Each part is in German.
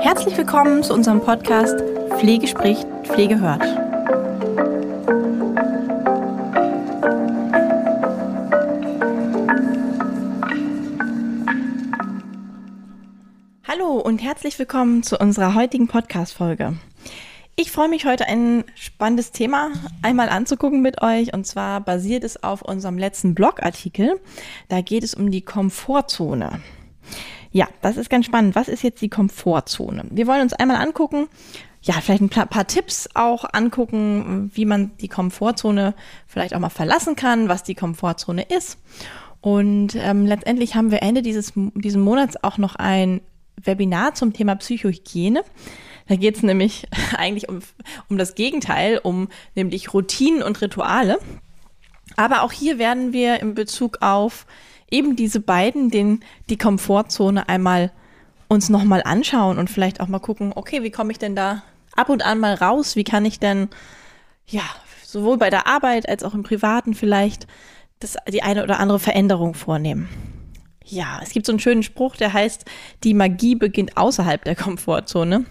Herzlich willkommen zu unserem Podcast Pflege spricht, Pflege hört. Hallo und herzlich willkommen zu unserer heutigen Podcast-Folge. Ich freue mich heute ein spannendes Thema einmal anzugucken mit euch und zwar basiert es auf unserem letzten Blogartikel. Da geht es um die Komfortzone. Ja, das ist ganz spannend. Was ist jetzt die Komfortzone? Wir wollen uns einmal angucken, ja, vielleicht ein paar, Tipps auch angucken, wie man die Komfortzone vielleicht auch mal verlassen kann, was die Komfortzone ist. Und ähm, letztendlich haben wir Ende dieses diesen Monats auch noch ein Webinar zum Thema Psychohygiene. Da geht es nämlich eigentlich um, um das Gegenteil, um nämlich Routinen und Rituale. Aber auch hier werden wir in Bezug auf eben diese beiden, den, die Komfortzone einmal uns nochmal anschauen und vielleicht auch mal gucken, okay, wie komme ich denn da ab und an mal raus? Wie kann ich denn, ja, sowohl bei der Arbeit als auch im Privaten vielleicht das, die eine oder andere Veränderung vornehmen? Ja, es gibt so einen schönen Spruch, der heißt, die Magie beginnt außerhalb der Komfortzone.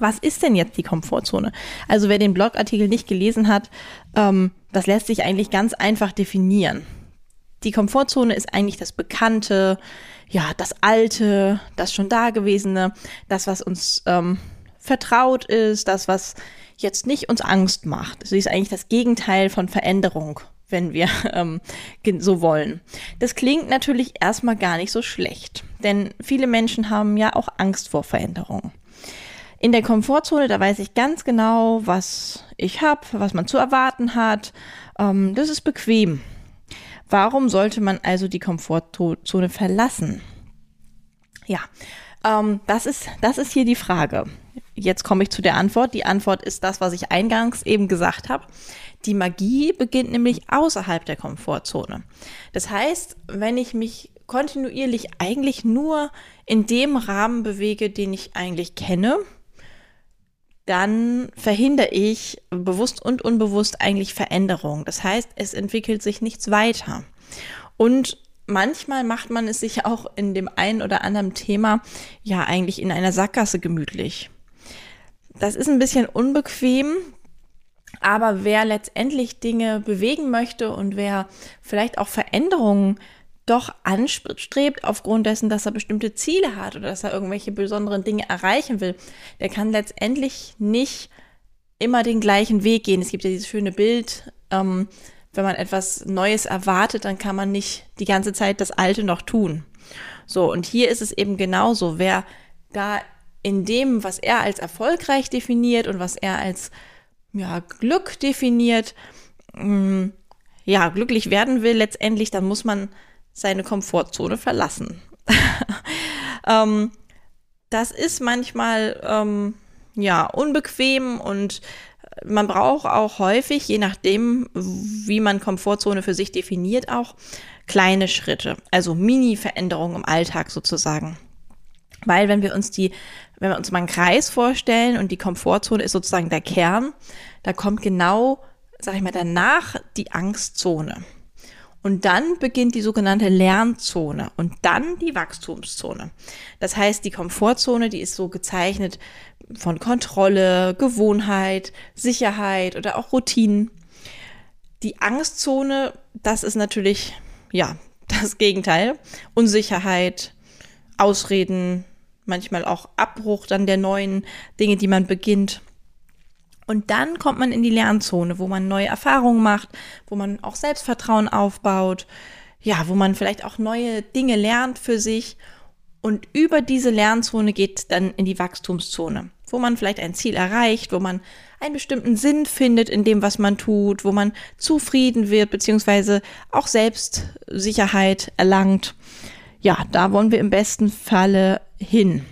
Was ist denn jetzt die Komfortzone? Also wer den Blogartikel nicht gelesen hat, ähm, das lässt sich eigentlich ganz einfach definieren. Die Komfortzone ist eigentlich das Bekannte, ja, das Alte, das schon Dagewesene, das, was uns ähm, vertraut ist, das, was jetzt nicht uns Angst macht. Sie ist eigentlich das Gegenteil von Veränderung, wenn wir ähm, so wollen. Das klingt natürlich erstmal gar nicht so schlecht, denn viele Menschen haben ja auch Angst vor Veränderungen. In der Komfortzone, da weiß ich ganz genau, was ich habe, was man zu erwarten hat. Ähm, das ist bequem. Warum sollte man also die Komfortzone verlassen? Ja, ähm, das, ist, das ist hier die Frage. Jetzt komme ich zu der Antwort. Die Antwort ist das, was ich eingangs eben gesagt habe. Die Magie beginnt nämlich außerhalb der Komfortzone. Das heißt, wenn ich mich kontinuierlich eigentlich nur in dem Rahmen bewege, den ich eigentlich kenne, dann verhindere ich bewusst und unbewusst eigentlich Veränderung. Das heißt, es entwickelt sich nichts weiter. Und manchmal macht man es sich auch in dem einen oder anderen Thema ja eigentlich in einer Sackgasse gemütlich. Das ist ein bisschen unbequem, aber wer letztendlich Dinge bewegen möchte und wer vielleicht auch Veränderungen doch anstrebt aufgrund dessen, dass er bestimmte Ziele hat oder dass er irgendwelche besonderen Dinge erreichen will, der kann letztendlich nicht immer den gleichen Weg gehen. Es gibt ja dieses schöne Bild, ähm, wenn man etwas Neues erwartet, dann kann man nicht die ganze Zeit das Alte noch tun. So, und hier ist es eben genauso. Wer da in dem, was er als erfolgreich definiert und was er als ja, Glück definiert, mh, mm, ja, glücklich werden will letztendlich, dann muss man seine Komfortzone verlassen. ähm, das ist manchmal ähm, ja unbequem und man braucht auch häufig, je nachdem, wie man Komfortzone für sich definiert, auch kleine Schritte, also Mini-Veränderungen im Alltag sozusagen. Weil wenn wir uns die, wenn wir uns mal einen Kreis vorstellen und die Komfortzone ist sozusagen der Kern, da kommt genau, sag ich mal, danach die Angstzone. Und dann beginnt die sogenannte Lernzone und dann die Wachstumszone. Das heißt, die Komfortzone, die ist so gezeichnet von Kontrolle, Gewohnheit, Sicherheit oder auch Routinen. Die Angstzone, das ist natürlich, ja, das Gegenteil. Unsicherheit, Ausreden, manchmal auch Abbruch dann der neuen Dinge, die man beginnt. Und dann kommt man in die Lernzone, wo man neue Erfahrungen macht, wo man auch Selbstvertrauen aufbaut, ja, wo man vielleicht auch neue Dinge lernt für sich. Und über diese Lernzone geht dann in die Wachstumszone, wo man vielleicht ein Ziel erreicht, wo man einen bestimmten Sinn findet in dem, was man tut, wo man zufrieden wird, beziehungsweise auch Selbstsicherheit erlangt. Ja, da wollen wir im besten Falle hin.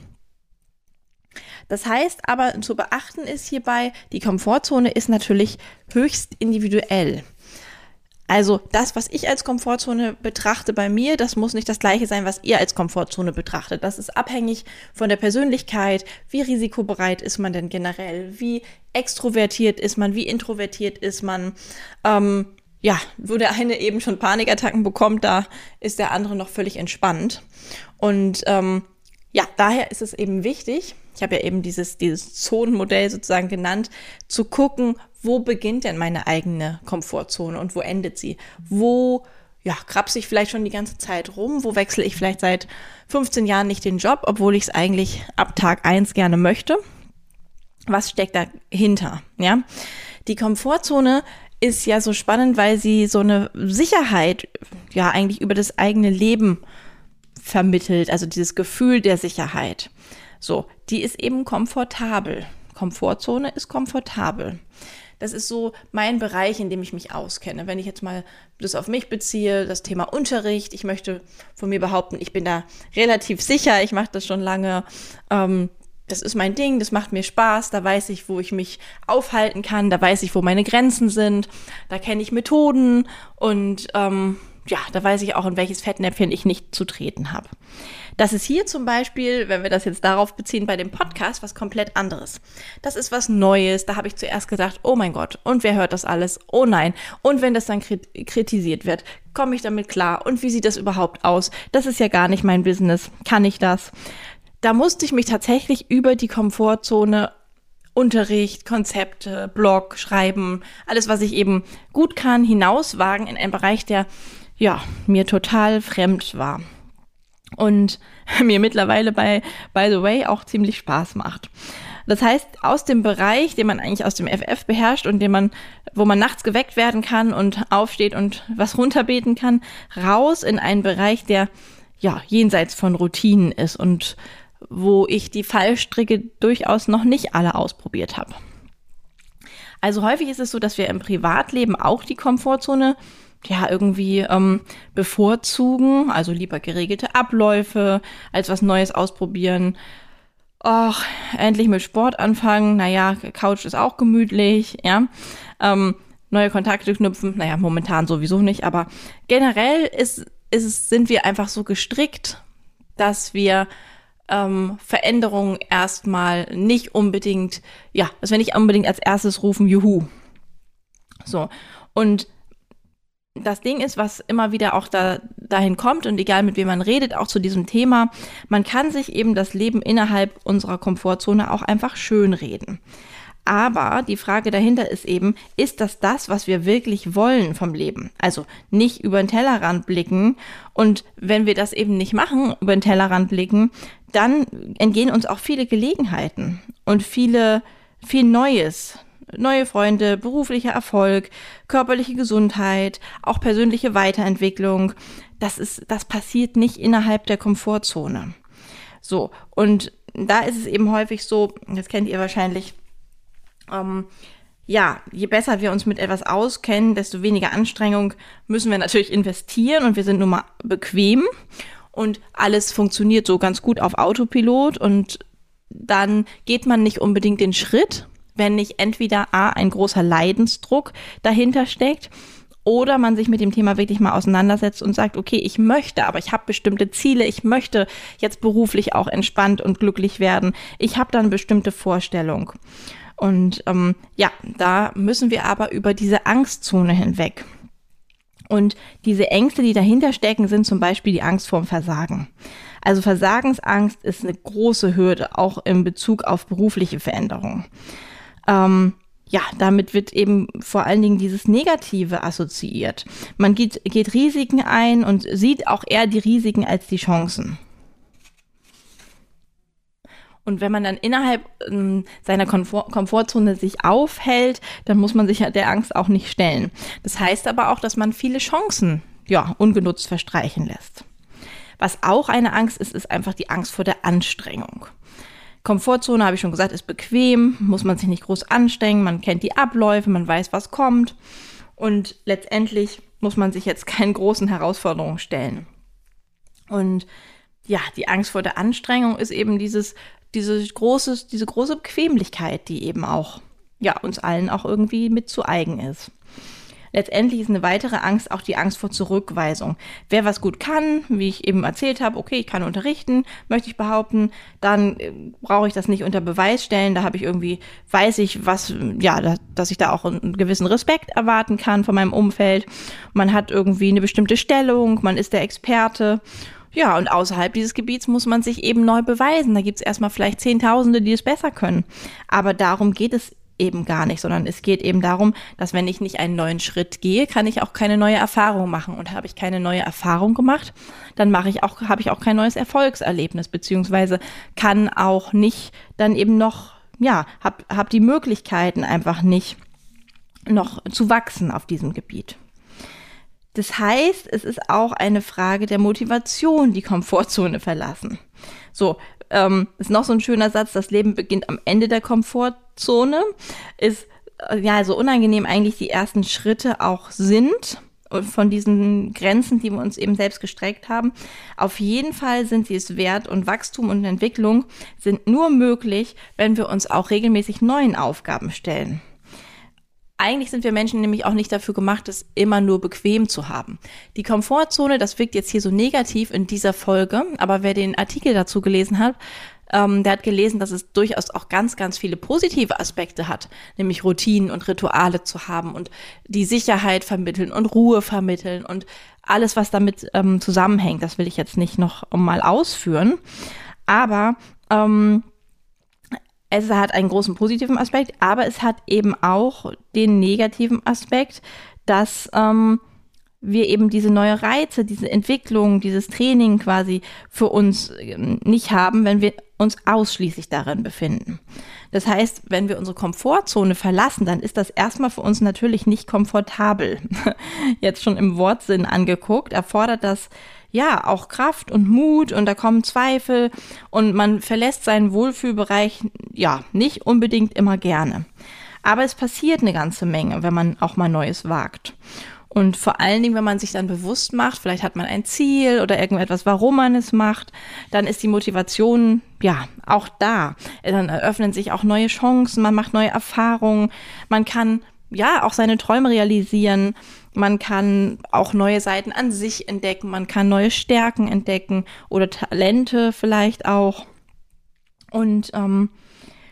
Das heißt aber zu beachten ist hierbei, die Komfortzone ist natürlich höchst individuell. Also das, was ich als Komfortzone betrachte bei mir, das muss nicht das gleiche sein, was ihr als Komfortzone betrachtet. Das ist abhängig von der Persönlichkeit. Wie risikobereit ist man denn generell? Wie extrovertiert ist man? Wie introvertiert ist man? Ähm, ja, wo der eine eben schon Panikattacken bekommt, da ist der andere noch völlig entspannt. Und ähm, ja, daher ist es eben wichtig, ich habe ja eben dieses, dieses Zonenmodell sozusagen genannt, zu gucken, wo beginnt denn meine eigene Komfortzone und wo endet sie? Wo ja, krapse ich vielleicht schon die ganze Zeit rum? Wo wechsle ich vielleicht seit 15 Jahren nicht den Job, obwohl ich es eigentlich ab Tag 1 gerne möchte? Was steckt dahinter? Ja, die Komfortzone ist ja so spannend, weil sie so eine Sicherheit ja eigentlich über das eigene Leben vermittelt, also dieses Gefühl der Sicherheit. So, die ist eben komfortabel. Komfortzone ist komfortabel. Das ist so mein Bereich, in dem ich mich auskenne. Wenn ich jetzt mal das auf mich beziehe, das Thema Unterricht, ich möchte von mir behaupten, ich bin da relativ sicher, ich mache das schon lange. Ähm, das ist mein Ding, das macht mir Spaß, da weiß ich, wo ich mich aufhalten kann, da weiß ich, wo meine Grenzen sind, da kenne ich Methoden und ähm, ja, da weiß ich auch, in welches Fettnäpfchen ich nicht zu treten habe. Das ist hier zum Beispiel, wenn wir das jetzt darauf beziehen, bei dem Podcast was komplett anderes. Das ist was Neues. Da habe ich zuerst gedacht, oh mein Gott, und wer hört das alles? Oh nein. Und wenn das dann kritisiert wird, komme ich damit klar? Und wie sieht das überhaupt aus? Das ist ja gar nicht mein Business. Kann ich das? Da musste ich mich tatsächlich über die Komfortzone Unterricht, Konzepte, Blog, Schreiben, alles, was ich eben gut kann, hinauswagen in einen Bereich, der ja mir total fremd war und mir mittlerweile bei By the Way auch ziemlich Spaß macht. Das heißt, aus dem Bereich, den man eigentlich aus dem FF beherrscht und den man, wo man nachts geweckt werden kann und aufsteht und was runterbeten kann, raus in einen Bereich, der ja jenseits von Routinen ist und wo ich die Fallstricke durchaus noch nicht alle ausprobiert habe. Also häufig ist es so, dass wir im Privatleben auch die Komfortzone ja irgendwie ähm, bevorzugen, also lieber geregelte Abläufe, als was Neues ausprobieren. Och, endlich mit Sport anfangen, naja, Couch ist auch gemütlich, ja. Ähm, neue Kontakte knüpfen, naja, momentan sowieso nicht, aber generell ist, ist, sind wir einfach so gestrickt, dass wir ähm, Veränderungen erstmal nicht unbedingt, ja, dass wir nicht unbedingt als erstes rufen, juhu. So. Und das Ding ist, was immer wieder auch da, dahin kommt und egal mit wem man redet, auch zu diesem Thema, man kann sich eben das Leben innerhalb unserer Komfortzone auch einfach schön reden. Aber die Frage dahinter ist eben, ist das das, was wir wirklich wollen vom Leben? Also nicht über den Tellerrand blicken. Und wenn wir das eben nicht machen, über den Tellerrand blicken, dann entgehen uns auch viele Gelegenheiten und viele, viel Neues, neue Freunde, beruflicher Erfolg, körperliche Gesundheit, auch persönliche Weiterentwicklung. Das ist, das passiert nicht innerhalb der Komfortzone. So. Und da ist es eben häufig so, das kennt ihr wahrscheinlich, ähm, ja, je besser wir uns mit etwas auskennen, desto weniger Anstrengung müssen wir natürlich investieren und wir sind nun mal bequem und alles funktioniert so ganz gut auf Autopilot und dann geht man nicht unbedingt den Schritt wenn nicht entweder A, ein großer Leidensdruck dahinter steckt oder man sich mit dem Thema wirklich mal auseinandersetzt und sagt, okay, ich möchte, aber ich habe bestimmte Ziele, ich möchte jetzt beruflich auch entspannt und glücklich werden, ich habe dann bestimmte Vorstellung. Und ähm, ja, da müssen wir aber über diese Angstzone hinweg. Und diese Ängste, die dahinter stecken, sind zum Beispiel die Angst vorm Versagen. Also Versagensangst ist eine große Hürde, auch in Bezug auf berufliche Veränderungen. Ähm, ja, damit wird eben vor allen Dingen dieses Negative assoziiert. Man geht, geht Risiken ein und sieht auch eher die Risiken als die Chancen. Und wenn man dann innerhalb ähm, seiner Komfort Komfortzone sich aufhält, dann muss man sich ja der Angst auch nicht stellen. Das heißt aber auch, dass man viele Chancen ja ungenutzt verstreichen lässt. Was auch eine Angst ist, ist einfach die Angst vor der Anstrengung. Komfortzone, habe ich schon gesagt, ist bequem, muss man sich nicht groß anstrengen, man kennt die Abläufe, man weiß, was kommt und letztendlich muss man sich jetzt keinen großen Herausforderungen stellen. Und ja, die Angst vor der Anstrengung ist eben dieses, diese große, diese große Bequemlichkeit, die eben auch, ja, uns allen auch irgendwie mit zu eigen ist. Letztendlich ist eine weitere Angst auch die Angst vor Zurückweisung. Wer was gut kann, wie ich eben erzählt habe, okay, ich kann unterrichten, möchte ich behaupten, dann äh, brauche ich das nicht unter Beweis stellen. Da habe ich irgendwie, weiß ich, was, ja, da, dass ich da auch einen gewissen Respekt erwarten kann von meinem Umfeld. Man hat irgendwie eine bestimmte Stellung, man ist der Experte. Ja, und außerhalb dieses Gebiets muss man sich eben neu beweisen. Da gibt es erstmal vielleicht Zehntausende, die es besser können. Aber darum geht es eben gar nicht, sondern es geht eben darum, dass wenn ich nicht einen neuen Schritt gehe, kann ich auch keine neue Erfahrung machen. Und habe ich keine neue Erfahrung gemacht, dann mache ich auch, habe ich auch kein neues Erfolgserlebnis, beziehungsweise kann auch nicht dann eben noch, ja, hab, hab die Möglichkeiten einfach nicht noch zu wachsen auf diesem Gebiet. Das heißt, es ist auch eine Frage der Motivation, die Komfortzone verlassen. So, ähm, ist noch so ein schöner Satz, das Leben beginnt am Ende der Komfortzone, ist äh, ja so unangenehm eigentlich die ersten Schritte auch sind von diesen Grenzen, die wir uns eben selbst gestreckt haben. Auf jeden Fall sind sie es wert und Wachstum und Entwicklung sind nur möglich, wenn wir uns auch regelmäßig neuen Aufgaben stellen. Eigentlich sind wir Menschen nämlich auch nicht dafür gemacht, es immer nur bequem zu haben. Die Komfortzone, das wirkt jetzt hier so negativ in dieser Folge, aber wer den Artikel dazu gelesen hat, ähm, der hat gelesen, dass es durchaus auch ganz, ganz viele positive Aspekte hat, nämlich Routinen und Rituale zu haben und die Sicherheit vermitteln und Ruhe vermitteln und alles, was damit ähm, zusammenhängt. Das will ich jetzt nicht noch mal ausführen. Aber ähm, es hat einen großen positiven Aspekt, aber es hat eben auch den negativen Aspekt, dass ähm, wir eben diese neue Reize, diese Entwicklung, dieses Training quasi für uns ähm, nicht haben, wenn wir uns ausschließlich darin befinden. Das heißt, wenn wir unsere Komfortzone verlassen, dann ist das erstmal für uns natürlich nicht komfortabel. Jetzt schon im Wortsinn angeguckt, erfordert das ja auch Kraft und Mut und da kommen Zweifel und man verlässt seinen Wohlfühlbereich ja nicht unbedingt immer gerne. Aber es passiert eine ganze Menge, wenn man auch mal Neues wagt. Und vor allen Dingen, wenn man sich dann bewusst macht, vielleicht hat man ein Ziel oder irgendetwas, warum man es macht, dann ist die Motivation ja auch da. Dann eröffnen sich auch neue Chancen, man macht neue Erfahrungen, man kann ja auch seine Träume realisieren man kann auch neue Seiten an sich entdecken, man kann neue Stärken entdecken oder Talente vielleicht auch. Und ähm,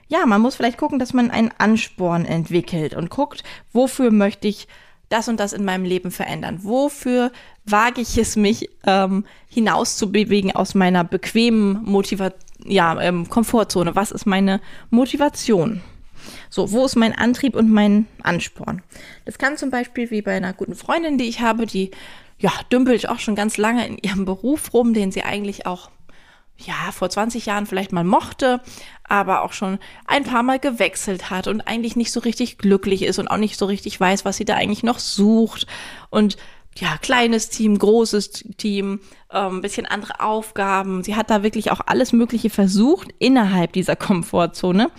ja, man muss vielleicht gucken, dass man einen Ansporn entwickelt und guckt, wofür möchte ich das und das in meinem Leben verändern? Wofür wage ich es, mich ähm, hinauszubewegen aus meiner bequemen Motiva ja, ähm, Komfortzone? Was ist meine Motivation? So, wo ist mein Antrieb und mein Ansporn? Das kann zum Beispiel wie bei einer guten Freundin, die ich habe, die ja, dümpelt auch schon ganz lange in ihrem Beruf rum, den sie eigentlich auch ja, vor 20 Jahren vielleicht mal mochte, aber auch schon ein paar Mal gewechselt hat und eigentlich nicht so richtig glücklich ist und auch nicht so richtig weiß, was sie da eigentlich noch sucht. Und ja, kleines Team, großes Team, ähm, bisschen andere Aufgaben. Sie hat da wirklich auch alles Mögliche versucht innerhalb dieser Komfortzone.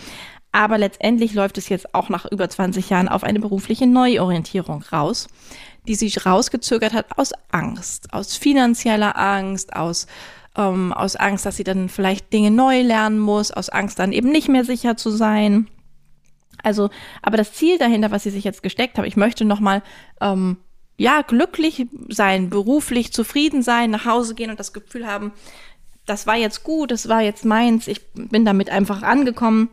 Aber letztendlich läuft es jetzt auch nach über 20 Jahren auf eine berufliche Neuorientierung raus, die sich rausgezögert hat aus Angst, aus finanzieller Angst, aus ähm, aus Angst, dass sie dann vielleicht Dinge neu lernen muss, aus Angst dann eben nicht mehr sicher zu sein. Also, aber das Ziel dahinter, was sie sich jetzt gesteckt hat, ich möchte nochmal, ähm, ja, glücklich sein, beruflich zufrieden sein, nach Hause gehen und das Gefühl haben, das war jetzt gut, das war jetzt meins, ich bin damit einfach angekommen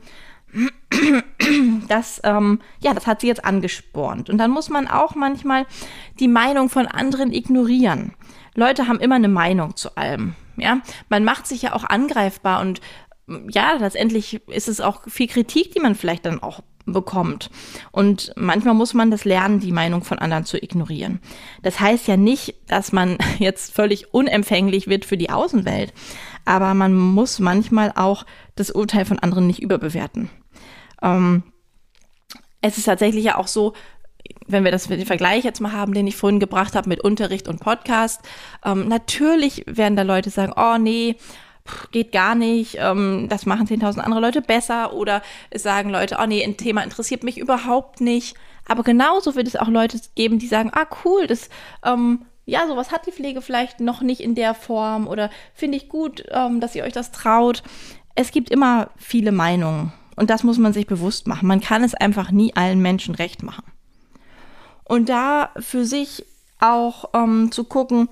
das, ähm, ja, das hat sie jetzt angespornt. Und dann muss man auch manchmal die Meinung von anderen ignorieren. Leute haben immer eine Meinung zu allem. Ja, man macht sich ja auch angreifbar und ja, letztendlich ist es auch viel Kritik, die man vielleicht dann auch bekommt. Und manchmal muss man das lernen, die Meinung von anderen zu ignorieren. Das heißt ja nicht, dass man jetzt völlig unempfänglich wird für die Außenwelt, aber man muss manchmal auch das Urteil von anderen nicht überbewerten. Ähm, es ist tatsächlich ja auch so, wenn wir das den Vergleich jetzt mal haben, den ich vorhin gebracht habe mit Unterricht und Podcast, ähm, natürlich werden da Leute sagen, oh nee, geht gar nicht, ähm, das machen 10.000 andere Leute besser oder sagen Leute, oh nee, ein Thema interessiert mich überhaupt nicht. Aber genauso wird es auch Leute geben, die sagen, ah cool, das, ähm, ja, sowas hat die Pflege vielleicht noch nicht in der Form oder finde ich gut, ähm, dass ihr euch das traut. Es gibt immer viele Meinungen und das muss man sich bewusst machen. Man kann es einfach nie allen Menschen recht machen. Und da für sich auch ähm, zu gucken,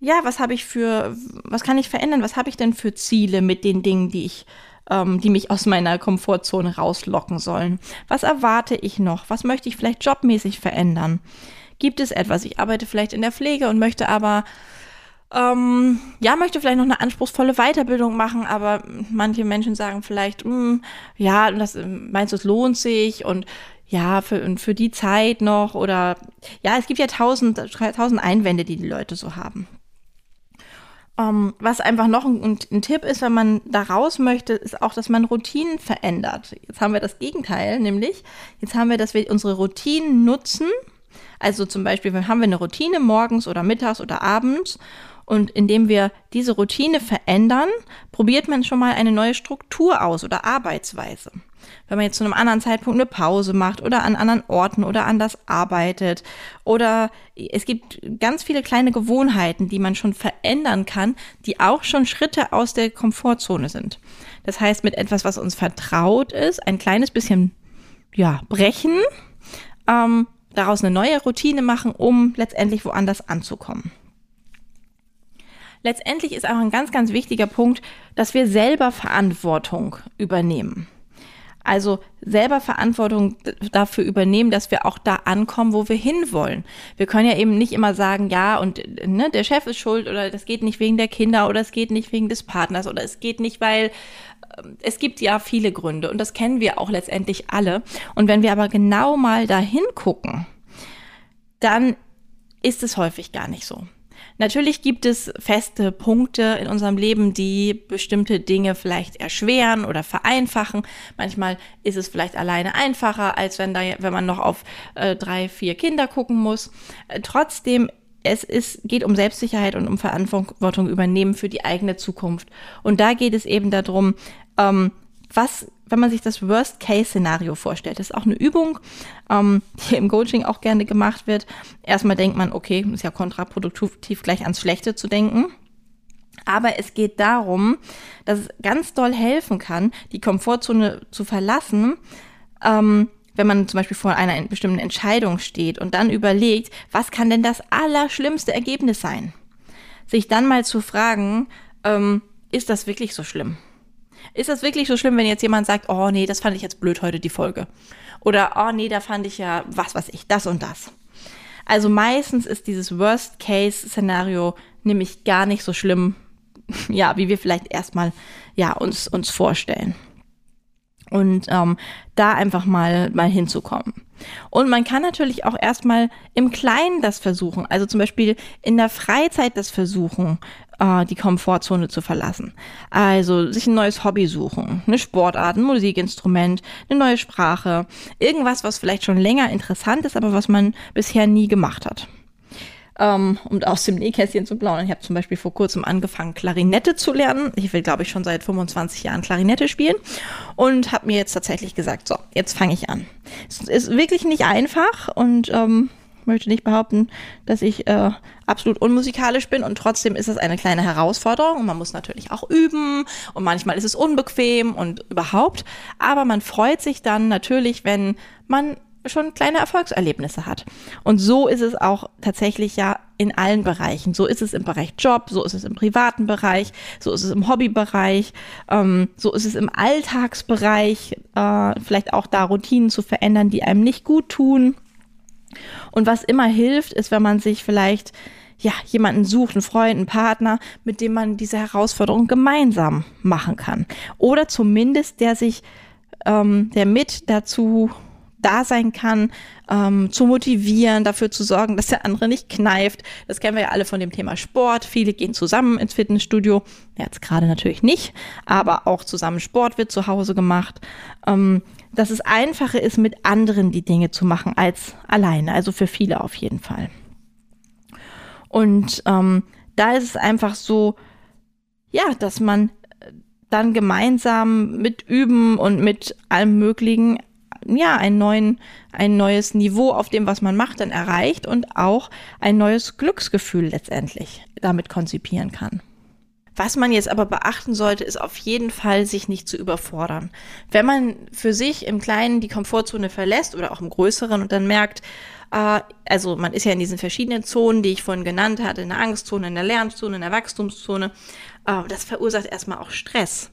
ja, was habe ich für, was kann ich verändern? Was habe ich denn für Ziele mit den Dingen, die ich, ähm, die mich aus meiner Komfortzone rauslocken sollen? Was erwarte ich noch? Was möchte ich vielleicht jobmäßig verändern? Gibt es etwas? Ich arbeite vielleicht in der Pflege und möchte aber ähm, ja, möchte vielleicht noch eine anspruchsvolle Weiterbildung machen, aber manche Menschen sagen vielleicht, mh, hm, ja, das meinst du, es lohnt sich und ja, für, für die Zeit noch oder ja, es gibt ja tausend, tausend Einwände, die die Leute so haben. Um, ähm, was einfach noch ein, ein, Tipp ist, wenn man da raus möchte, ist auch, dass man Routinen verändert. Jetzt haben wir das Gegenteil, nämlich jetzt haben wir, dass wir unsere Routinen nutzen. Also zum Beispiel haben wir eine Routine morgens oder mittags oder abends und indem wir diese Routine verändern, probiert man schon mal eine neue Struktur aus oder Arbeitsweise. Wenn man jetzt zu einem anderen Zeitpunkt eine Pause macht oder an anderen Orten oder anders arbeitet oder es gibt ganz viele kleine Gewohnheiten, die man schon verändern kann, die auch schon Schritte aus der Komfortzone sind. Das heißt, mit etwas, was uns vertraut ist, ein kleines bisschen ja, brechen, ähm, daraus eine neue Routine machen, um letztendlich woanders anzukommen letztendlich ist auch ein ganz, ganz wichtiger Punkt, dass wir selber Verantwortung übernehmen. Also selber Verantwortung dafür übernehmen, dass wir auch da ankommen, wo wir hinwollen. Wir können ja eben nicht immer sagen, ja, und ne, der Chef ist schuld oder das geht nicht wegen der Kinder oder es geht nicht wegen des Partners oder es geht nicht, weil ähm, es gibt ja viele Gründe und das kennen wir auch letztendlich alle. Und wenn wir aber genau mal da hingucken, dann ist es häufig gar nicht so. Natürlich gibt es feste Punkte in unserem Leben, die bestimmte Dinge vielleicht erschweren oder vereinfachen. Manchmal ist es vielleicht alleine einfacher, als wenn da, wenn man noch auf äh, drei, vier Kinder gucken muss. Äh, trotzdem es ist, geht um Selbstsicherheit und um Verantwortung übernehmen für die eigene Zukunft. Und da geht es eben darum, ähm, was wenn man sich das Worst-Case-Szenario vorstellt, das ist auch eine Übung, ähm, die im Coaching auch gerne gemacht wird. Erstmal denkt man, okay, ist ja kontraproduktiv, gleich ans Schlechte zu denken. Aber es geht darum, dass es ganz doll helfen kann, die Komfortzone zu verlassen, ähm, wenn man zum Beispiel vor einer bestimmten Entscheidung steht und dann überlegt, was kann denn das allerschlimmste Ergebnis sein? Sich dann mal zu fragen, ähm, ist das wirklich so schlimm? Ist das wirklich so schlimm, wenn jetzt jemand sagt, oh nee, das fand ich jetzt blöd heute die Folge? Oder oh nee, da fand ich ja, was weiß ich, das und das. Also meistens ist dieses Worst-Case-Szenario nämlich gar nicht so schlimm, ja, wie wir vielleicht erstmal ja uns uns vorstellen. Und ähm, da einfach mal mal hinzukommen. Und man kann natürlich auch erstmal im Kleinen das versuchen. Also zum Beispiel in der Freizeit das versuchen äh, die Komfortzone zu verlassen. Also sich ein neues Hobby suchen, eine Sportart, ein Musikinstrument, eine neue Sprache, irgendwas, was vielleicht schon länger interessant ist, aber was man bisher nie gemacht hat. Um, um aus dem Nähkästchen zu plaudern. Ich habe zum Beispiel vor kurzem angefangen, Klarinette zu lernen. Ich will, glaube ich, schon seit 25 Jahren Klarinette spielen und habe mir jetzt tatsächlich gesagt, so, jetzt fange ich an. Es ist wirklich nicht einfach und ähm, möchte nicht behaupten, dass ich äh, absolut unmusikalisch bin und trotzdem ist es eine kleine Herausforderung und man muss natürlich auch üben und manchmal ist es unbequem und überhaupt, aber man freut sich dann natürlich, wenn man schon kleine Erfolgserlebnisse hat. Und so ist es auch tatsächlich ja in allen Bereichen. So ist es im Bereich Job, so ist es im privaten Bereich, so ist es im Hobbybereich, ähm, so ist es im Alltagsbereich, äh, vielleicht auch da Routinen zu verändern, die einem nicht gut tun. Und was immer hilft, ist, wenn man sich vielleicht ja, jemanden sucht, einen Freund, einen Partner, mit dem man diese Herausforderung gemeinsam machen kann. Oder zumindest der sich, ähm, der mit dazu da sein kann, ähm, zu motivieren, dafür zu sorgen, dass der andere nicht kneift. Das kennen wir ja alle von dem Thema Sport. Viele gehen zusammen ins Fitnessstudio. Jetzt gerade natürlich nicht, aber auch zusammen Sport wird zu Hause gemacht. Ähm, dass es einfacher ist, mit anderen die Dinge zu machen als alleine. Also für viele auf jeden Fall. Und ähm, da ist es einfach so, ja, dass man dann gemeinsam mit Üben und mit allem Möglichen ja, einen neuen, ein neues Niveau auf dem, was man macht, dann erreicht und auch ein neues Glücksgefühl letztendlich damit konzipieren kann. Was man jetzt aber beachten sollte, ist auf jeden Fall, sich nicht zu überfordern. Wenn man für sich im Kleinen die Komfortzone verlässt oder auch im Größeren und dann merkt, äh, also man ist ja in diesen verschiedenen Zonen, die ich vorhin genannt hatte, in der Angstzone, in der Lernzone, in der Wachstumszone. Äh, das verursacht erstmal auch Stress.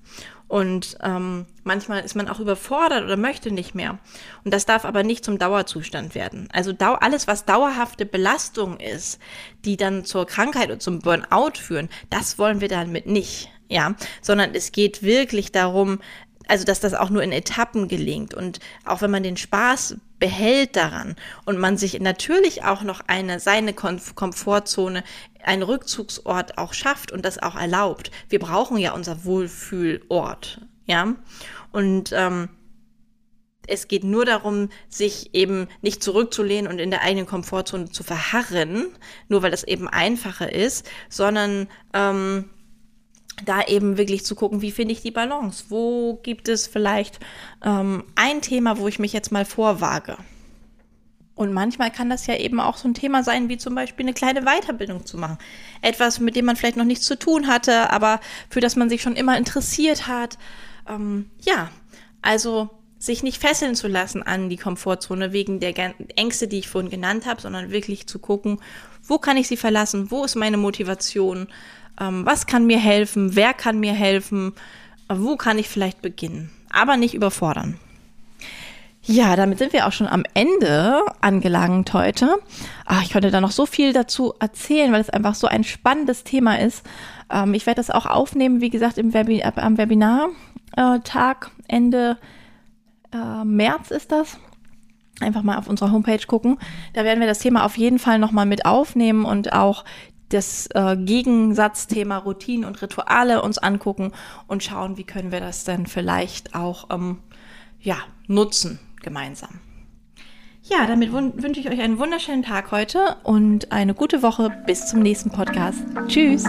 Und ähm, manchmal ist man auch überfordert oder möchte nicht mehr. Und das darf aber nicht zum Dauerzustand werden. Also dau alles, was dauerhafte Belastung ist, die dann zur Krankheit und zum Burnout führen, das wollen wir damit nicht. Ja, sondern es geht wirklich darum, also dass das auch nur in Etappen gelingt und auch wenn man den Spaß behält daran und man sich natürlich auch noch eine seine Komfortzone, einen Rückzugsort auch schafft und das auch erlaubt. Wir brauchen ja unser Wohlfühlort, ja und ähm, es geht nur darum, sich eben nicht zurückzulehnen und in der eigenen Komfortzone zu verharren, nur weil das eben einfacher ist, sondern ähm, da eben wirklich zu gucken, wie finde ich die Balance? Wo gibt es vielleicht ähm, ein Thema, wo ich mich jetzt mal vorwage? Und manchmal kann das ja eben auch so ein Thema sein, wie zum Beispiel eine kleine Weiterbildung zu machen. Etwas, mit dem man vielleicht noch nichts zu tun hatte, aber für das man sich schon immer interessiert hat. Ähm, ja, also sich nicht fesseln zu lassen an die Komfortzone wegen der Ängste, die ich vorhin genannt habe, sondern wirklich zu gucken, wo kann ich sie verlassen, wo ist meine Motivation, ähm, was kann mir helfen, wer kann mir helfen, wo kann ich vielleicht beginnen, aber nicht überfordern. Ja, damit sind wir auch schon am Ende angelangt heute. Ach, ich könnte da noch so viel dazu erzählen, weil es einfach so ein spannendes Thema ist. Ähm, ich werde das auch aufnehmen, wie gesagt, im Webi am Webinartag äh, Ende äh, März ist das. Einfach mal auf unserer Homepage gucken. Da werden wir das Thema auf jeden Fall nochmal mit aufnehmen und auch das äh, Gegensatzthema Routinen und Rituale uns angucken und schauen, wie können wir das denn vielleicht auch ähm, ja, nutzen gemeinsam. Ja, damit wünsche ich euch einen wunderschönen Tag heute und eine gute Woche. Bis zum nächsten Podcast. Tschüss.